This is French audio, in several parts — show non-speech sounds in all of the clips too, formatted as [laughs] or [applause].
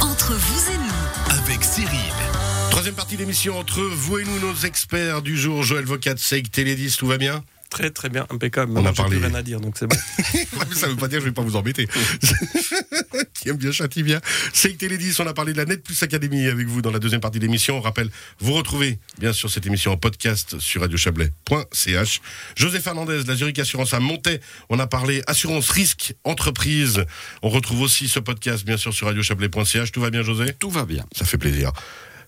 Entre vous et nous, avec Cyril. Troisième partie de l'émission entre vous et nous, nos experts du jour, Joël Vocat, Seik Télédis, tout va bien Très très bien, impeccable. On Maintenant, a j'ai parlé- plus rien à dire, donc c'est bon. [laughs] Ça veut pas dire que je vais pas vous embêter. [laughs] Qui aime bien châtie bien. Seik Télédis, on a parlé de la Net Plus Academy avec vous dans la deuxième partie de l'émission. On rappelle, vous retrouvez bien sûr cette émission en podcast sur radiochablais.ch. José Fernandez, la Zurich Assurance à Montaix. On a parlé assurance risque entreprise. On retrouve aussi ce podcast bien sûr sur radiochablais.ch. Tout va bien José? Tout va bien. Ça fait plaisir.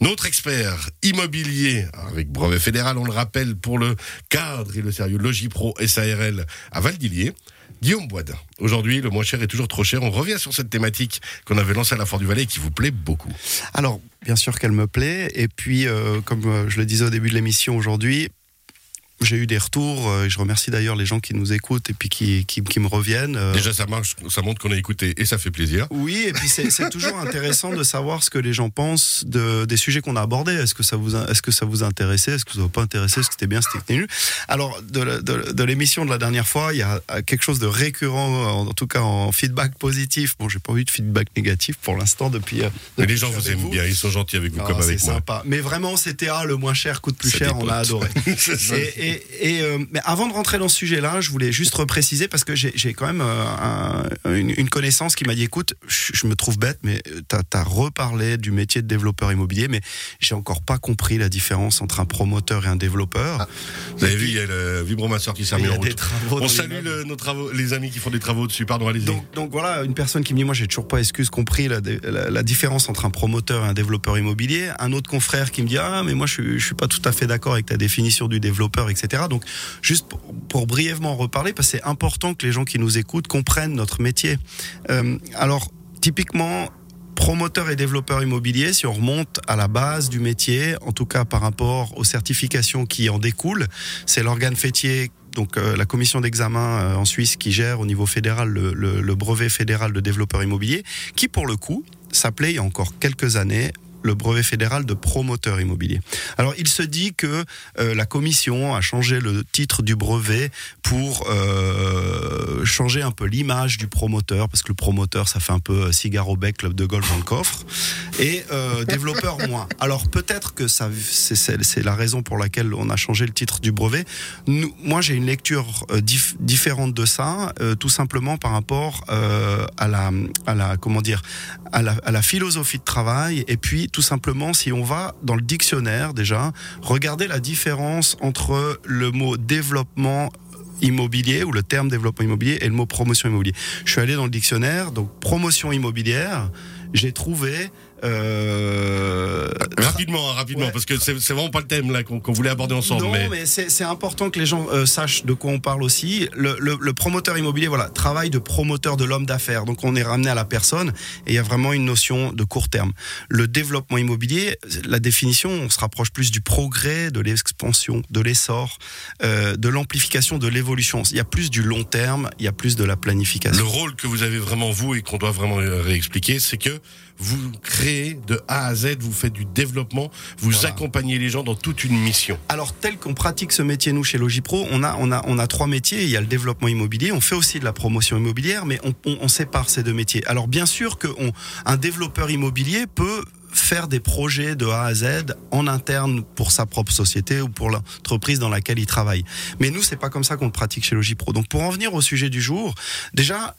Notre expert immobilier, avec brevet fédéral, on le rappelle, pour le cadre et le sérieux Logipro SARL à Valdilier, Guillaume Boisdin. Aujourd'hui, le moins cher est toujours trop cher. On revient sur cette thématique qu'on avait lancée à la Foire du Valais et qui vous plaît beaucoup. Alors, bien sûr qu'elle me plaît. Et puis, euh, comme euh, je le disais au début de l'émission aujourd'hui, j'ai eu des retours. euh, et je remercie d'ailleurs les gens qui nous écoutent et puis qui, qui, qui me reviennent. euh, Déjà, ça marche, ça montre qu'on a écouté et ça fait plaisir. Oui, et puis c'est toujours [laughs] intéressant de savoir ce que les gens pensent de, des sujets qu'on a abordés. Est-ce que ça vous est-ce que ça vous a intéressé Est-ce que ça vous a pas intéressé? Est-ce que c'était bien c'était nul? Alors de, de, de l'émission de la dernière fois, il y a quelque chose de récurrent, en tout cas en feedback positif. Bon, j'ai pas eu de feedback négatif pour l'instant depuis. euh, Mais les gens vous aiment bien, ils sont gentils avec vous Ah, comme avec moi. sympa. Mais vraiment, c'était ah, le moins cher coûte plus cher. On a adoré. [laughs] C'est ça. Et, et- et, euh, mais avant de rentrer dans ce sujet-là, je voulais juste repréciser parce que j'ai quand même euh, un- une, une connaissance qui m'a dit écoute, je, je me trouve bête, mais tu as, reparlé du métier de développeur immobilier, mais j'ai encore pas compris la différence entre un promoteur et un développeur. Vous avez vu, il y a le vibromasseur qui s'est mis en route. On salue le- nos travaux, les amis qui font des travaux dessus. Pardon, allez-y. Donc, donc voilà, une personne qui me dit moi j'ai toujours pas excuse compris la, la- la différence entre un promoteur et un développeur immobilier. Un autre confrère qui me dit ah mais moi je je suis pas tout à fait d'accord avec ta définition du développeur Donc juste pour, brièvement en reparler parce que c'est important que les gens qui nous écoutent comprennent notre métier. Euh, alors typiquement promoteur et développeur immobilier, si on remonte à la base du métier, en tout cas par rapport aux certifications qui en découlent, c'est l'organe fêtier, donc euh, la commission d'examen euh, en Suisse qui gère au niveau fédéral le, le- le brevet fédéral de développeur immobilier, qui pour le coup s'appelait il y a encore quelques années le brevet fédéral de promoteur immobilier. Alors il se dit que euh, la commission a changé le titre du brevet pour euh, changer un peu l'image du promoteur, parce que le promoteur ça fait un peu euh, cigare au bec, club de golf dans le coffre, et euh, [laughs] développeur moins. Alors peut-être que ça c'est- la raison pour laquelle on a changé le titre du brevet. Nous, moi j'ai une lecture dif- différente de ça, tout simplement par rapport à la à la comment dire à la, à la philosophie de travail et puis tout simplement si on va dans le dictionnaire déjà regarder la différence entre le mot développement immobilier ou le terme développement immobilier et le mot promotion immobilier. Je suis allé dans le dictionnaire donc promotion immobilière, j'ai trouvé euh, Rapidement, hein, rapidement, Ouais. parce que c'est vraiment pas le thème là qu'on voulait aborder ensemble. non, mais... mais, c'est important que les gens euh, sachent de quoi on parle aussi. Le, le- le promoteur immobilier, voilà, travail de promoteur de l'homme d'affaires. Donc on est ramené à la personne et il y a vraiment une notion de court terme. Le développement immobilier, la définition, on se rapproche plus du progrès, de l'expansion, de l'essor, euh, de l'amplification, de l'évolution. Il y a plus du long terme, il y a plus de la Le planification. rôle que vous avez vraiment vous et qu'on doit vraiment euh, réexpliquer, c'est que vous créez de A à Z, vous faites du développement, vous Voilà. accompagnez les gens dans toute une mission. Alors, tel qu'on pratique ce métier, nous, chez Logipro, on a, on, a, on a trois métiers. Il y a le développement immobilier, on fait aussi de la promotion immobilière, mais on, on, on sépare ces deux métiers. Alors, bien sûr qu'un développeur immobilier peut faire des projets de A à Z en interne pour sa propre société ou pour l'entreprise dans laquelle il travaille. Mais nous, c'est pas comme ça qu'on le pratique chez Logipro. Donc, pour en venir au sujet du jour, déjà,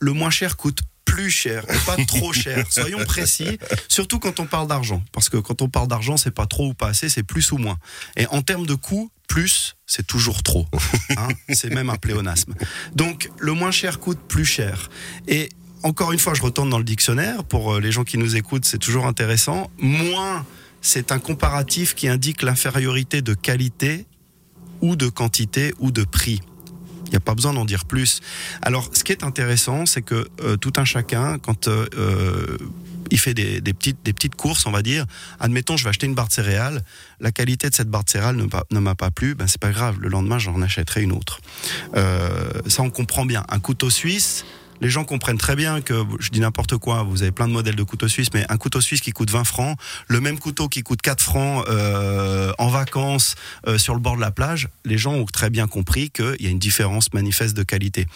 le moins cher coûte plus cher et pas trop cher. [laughs] Soyons précis, surtout quand on parle d'argent. Parce que quand on parle d'argent, c'est pas trop ou pas assez, c'est plus ou moins. Et en termes de coût, plus, c'est toujours trop. [laughs] Hein c'est même un pléonasme. Donc, le moins cher coûte plus cher. Et encore une fois, je retourne dans le dictionnaire. Pour euh, les gens qui nous écoutent, c'est toujours intéressant. Moins, c'est un comparatif qui indique l'infériorité de qualité ou de quantité ou de prix. Il n'y a pas besoin d'en dire plus. Alors, ce qui est intéressant, c'est que euh, tout un chacun, quand euh, euh, il fait des, des petites, des petites courses, on va dire, admettons, je vais acheter une barre de céréales, la qualité de cette barre de céréales ne, m'a- pas plu, ben c'est pas grave, le lendemain, j'en achèterai une autre. Euh, ça, on comprend bien. Un couteau suisse, Les gens comprennent très bien que, je dis n'importe quoi, vous avez plein de modèles de couteaux suisses, mais un couteau suisse qui coûte 20 francs, le même couteau qui coûte 4 francs euh, en vacances euh, sur le bord de la plage, les gens ont très bien compris qu'il y a une différence manifeste de qualité.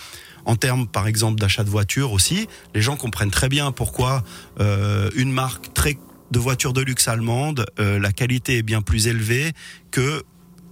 En termes, par exemple, d'achat de voitures aussi, les gens comprennent très bien pourquoi euh, une marque très de voitures de luxe allemande, la qualité est bien plus élevée que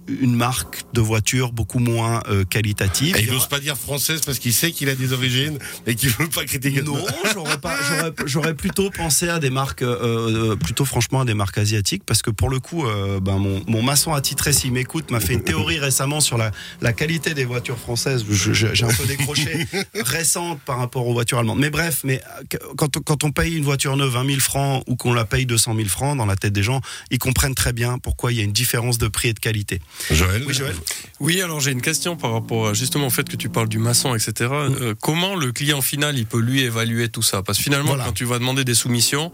une marque de voiture beaucoup moins euh, qualitative. Et il n'ose pas dire française parce qu'il sait qu'il a des origines et qu'il veut pas critiquer. Non, j'aurais pas, [laughs] j'aurais, j'aurais plutôt pensé à des marques, euh, euh, plutôt franchement à des marques asiatiques parce que pour le coup, euh, ben mon, mon maçon attitré s'il m'écoute m'a fait une théorie [laughs] récemment sur la, la qualité des voitures françaises. Je- je- j'ai un peu décroché [laughs] récente par rapport aux voitures allemandes. Mais bref, mais euh, quand, on- quand on paye une voiture neuve 20 000 francs ou qu'on la paye 200 000 francs dans la tête des gens, ils comprennent très bien pourquoi il y a une différence de prix et de qualité. Joël. Oui, Joël. Oui, alors j'ai une question par rapport à, justement au fait que tu parles du maçon, etc. Mm. Euh, comment le client final il peut lui évaluer tout ça? Parce que finalement, Voilà. quand tu vas demander des soumissions,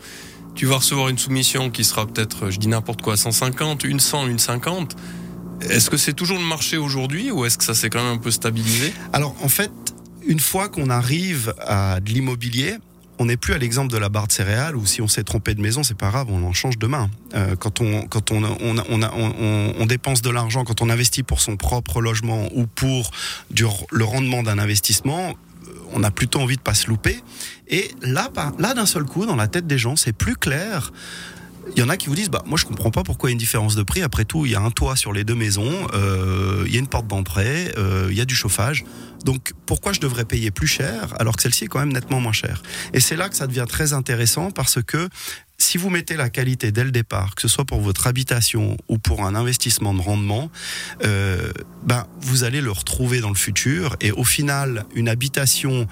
tu vas recevoir une soumission qui sera peut-être, je dis n'importe quoi, 150, une 100, une 50. Est-ce que c'est toujours le marché aujourd'hui ou est-ce que ça s'est quand même un peu stabilisé? Alors en fait, une fois qu'on arrive à de l'immobilier, on n'est plus à l'exemple de la barre de céréales où si on s'est trompé de maison, c'est pas grave, on en change demain. Euh, quand on quand on on, dépense de l'argent, quand on investit pour son propre logement ou pour le rendement d'un investissement, euh, on a plutôt envie de pas se louper. Et là, là d'un seul coup, dans la tête des gens, c'est plus clair. Il y en a qui vous disent, bah moi je comprends pas pourquoi il y a une différence de prix. Après tout, il y a un toit sur les deux maisons, euh, il y a une porte d'entrée, euh, il y a du chauffage. Donc pourquoi je devrais payer plus cher alors que celle-ci est quand même nettement moins chère? Et c'est là que ça devient très intéressant parce que si vous mettez la qualité dès le départ, que ce soit pour votre habitation ou pour un investissement de rendement, euh, ben vous allez le retrouver dans le futur. Et au final, une habitation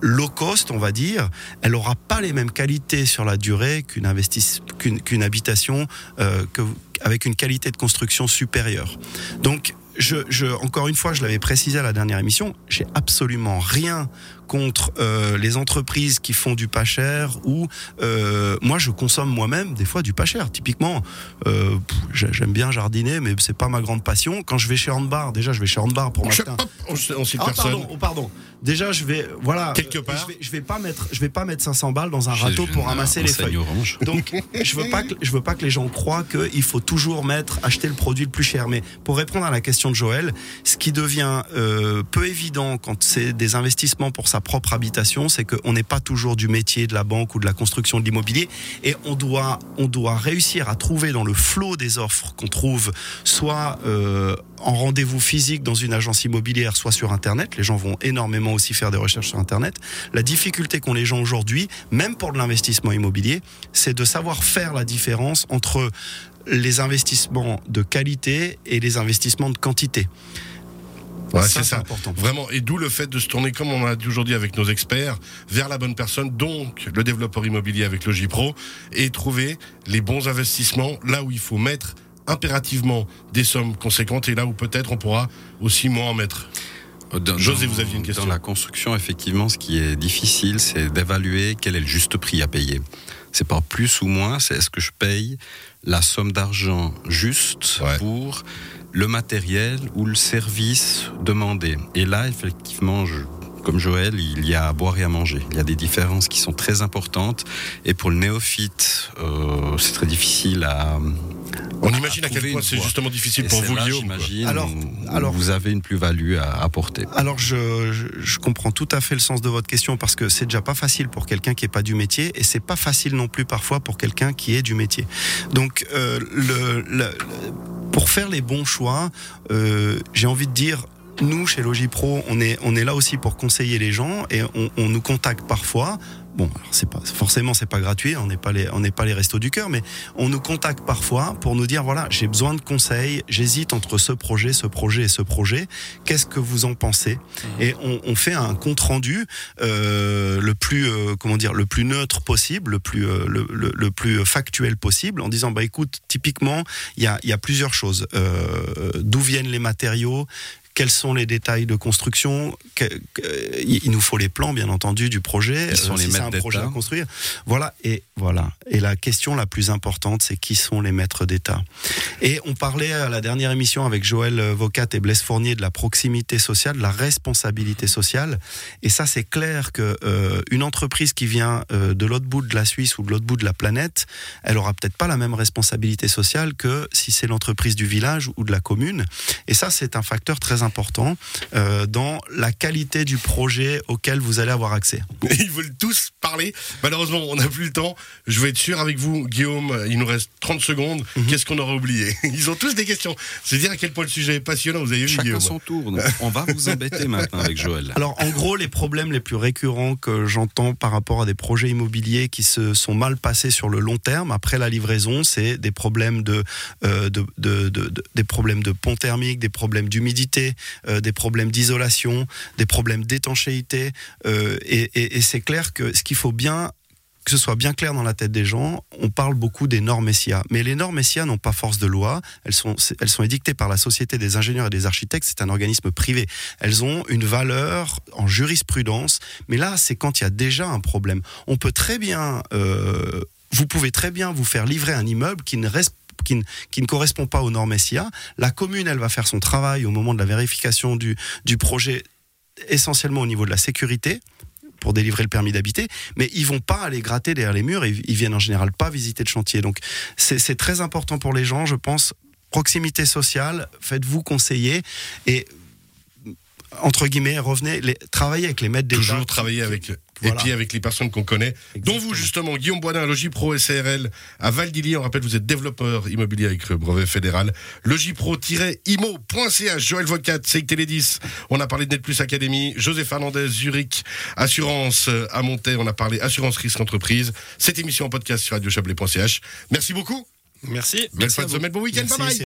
low cost, on va dire, elle aura pas les mêmes qualités sur la durée qu'une habitation euh, que, avec une qualité de construction supérieure. Donc, je, je, encore une fois, je l'avais précisé à la dernière émission, j'ai absolument rien contre euh, les entreprises qui font du pas cher ou euh, moi je consomme moi-même des fois du pas cher. Typiquement, euh, j'aime bien jardiner, mais c'est pas ma grande passion. Quand je vais chez Handbar, déjà je vais chez Handbar pour m'acheter un, on, on cite ah, pardon, oh, pardon. Déjà, je vais, voilà. Quelque part. Je vais, je vais pas mettre, je vais pas mettre 500 balles dans un râteau pour ramasser les feuilles. orange. Donc, je veux pas que, je veux pas que les gens croient qu'il faut toujours mettre, acheter le produit le plus cher. Mais pour répondre à la question de Joël, ce qui devient euh, peu évident quand c'est des investissements pour sa propre habitation, c'est qu'on n'est pas toujours du métier de la banque ou de la construction de l'immobilier, et on doit, on doit réussir à trouver dans le flot des offres qu'on trouve, soit euh, en rendez-vous physique dans une agence immobilière, soit sur Internet. Les gens vont énormément aussi faire des recherches sur Internet. La difficulté qu'ont les gens aujourd'hui, même pour de l'investissement immobilier, c'est de savoir faire la différence entre les investissements de qualité et les investissements de quantité. Ouais, Ça, c'est c'est ça. important. Vraiment. Et d'où le fait de se tourner, comme on a dit aujourd'hui avec nos experts, vers la bonne personne, donc le développeur immobilier avec Logipro, et trouver les bons investissements là où il faut mettre impérativement des sommes conséquentes et là où peut-être on pourra aussi moins en mettre. Dans- José, vous aviez une question. Dans la construction, effectivement, ce qui est difficile, c'est d'évaluer quel est le juste prix à payer. C'est pas plus ou moins, c'est est-ce que je paye la somme d'argent juste Ouais. pour le matériel ou le service demandé. Et là, effectivement, je, comme Joël, il y a à boire et à manger. Il y a des différences qui sont très importantes. Et pour le néophyte, euh, c'est très difficile à. On à imagine à quel point c'est justement difficile Et pour vous, là, Guillaume. Alors- alors- vous avez une plus-value à apporter. Alors je, je, je comprends tout à fait le sens de votre question parce que c'est déjà pas facile pour quelqu'un qui est pas du métier et c'est pas facile non plus parfois pour quelqu'un qui est du métier. Donc euh, le, le- le- pour faire les bons choix, euh, j'ai envie de dire nous chez Logipro, on est on est là aussi pour conseiller les gens et on, on nous contacte parfois. Bon, alors c'est pas forcément c'est pas gratuit, on n'est pas les on n'est pas les restos du cœur, mais on nous contacte parfois pour nous dire voilà j'ai besoin de conseils, j'hésite entre ce projet, ce projet et ce projet. Qu'est-ce que vous en pensez? Et on, on fait un compte rendu euh, le plus euh, comment dire le plus neutre possible, le plus euh, le, le- le plus factuel possible, en disant bah écoute typiquement il y a, il y a plusieurs choses. Euh, D'où viennent les matériaux? Quels sont les détails de construction. que- que- il nous faut les plans, bien entendu, du projet. Qui sont euh, les si c'est maîtres un projet à construire. Voilà. Et voilà. Et la question la plus importante, c'est qui sont les maîtres d'État. Et on parlait à la dernière émission avec Joël Vocat et Blaise Fournier de la proximité sociale, de la responsabilité sociale. Et ça, c'est clair que euh, une entreprise qui vient euh, de l'autre bout de la Suisse ou de l'autre bout de la planète, elle aura peut-être pas la même responsabilité sociale que si c'est l'entreprise du village ou de la commune. Et ça, c'est un facteur très important euh, dans la qualité du projet auquel vous allez avoir accès. [laughs] Ils veulent tous parler. Malheureusement, on n'a plus le temps. Je vais être sûr avec vous, Guillaume. Il nous reste 30 secondes. Mhm. Qu'est-ce qu'on aurait oublié? [laughs] Ils ont tous des questions. C'est dire à quel point le sujet est passionnant. Vous avez vu, Chacun Guillaume son tour. On va vous embêter maintenant avec Joël. Alors en gros, les problèmes les plus récurrents que j'entends par rapport à des projets immobiliers qui se sont mal passés sur le long terme après la livraison, c'est des problèmes de, euh, de, de- de- de- des problèmes de pont thermique, des problèmes d'humidité, euh, des problèmes d'isolation, des problèmes d'étanchéité. euh, et c'est clair que ce qu'il faut bien que ce soit bien clair dans la tête des gens, on parle beaucoup des normes SIA. Mais les normes SIA n'ont pas force de loi. Elles sont, elles sont édictées par la Société des ingénieurs et des architectes. C'est un organisme privé. Elles ont une valeur en jurisprudence. Mais là, c'est quand il y a déjà un problème. On peut très bien, euh, vous pouvez très bien vous faire livrer un immeuble qui ne reste qui ne, correspond pas aux normes SIA. La commune, elle va faire son travail au moment de la vérification du, projet, essentiellement au niveau de la sécurité pour délivrer le permis d'habiter, mais ils vont pas aller gratter derrière les murs, ils, ils viennent en général pas visiter le chantier. Donc c'est très important pour les gens, je pense. Proximité sociale, faites-vous conseiller et entre guillemets, revenez, travaillez avec les maîtres d'État. Toujours travailler avec. Voilà. Et puis avec les personnes qu'on connaît, dont vous justement, Guillaume Boisdin, Logipro SARL à Val d'Illy. On rappelle, vous êtes développeur immobilier avec le brevet fédéral. Logipro-imo.ch, Joël Vocat, Seik Télédis. On a parlé de Net Plus Academy, José Fernandez, Zurich, Assurance euh, à Montaix. On a parlé Assurance Risque Entreprise. Cette émission en podcast sur radiochablais.ch. Merci beaucoup. Merci. Belle fin de semaine, bon week-end. Merci, Bye bye.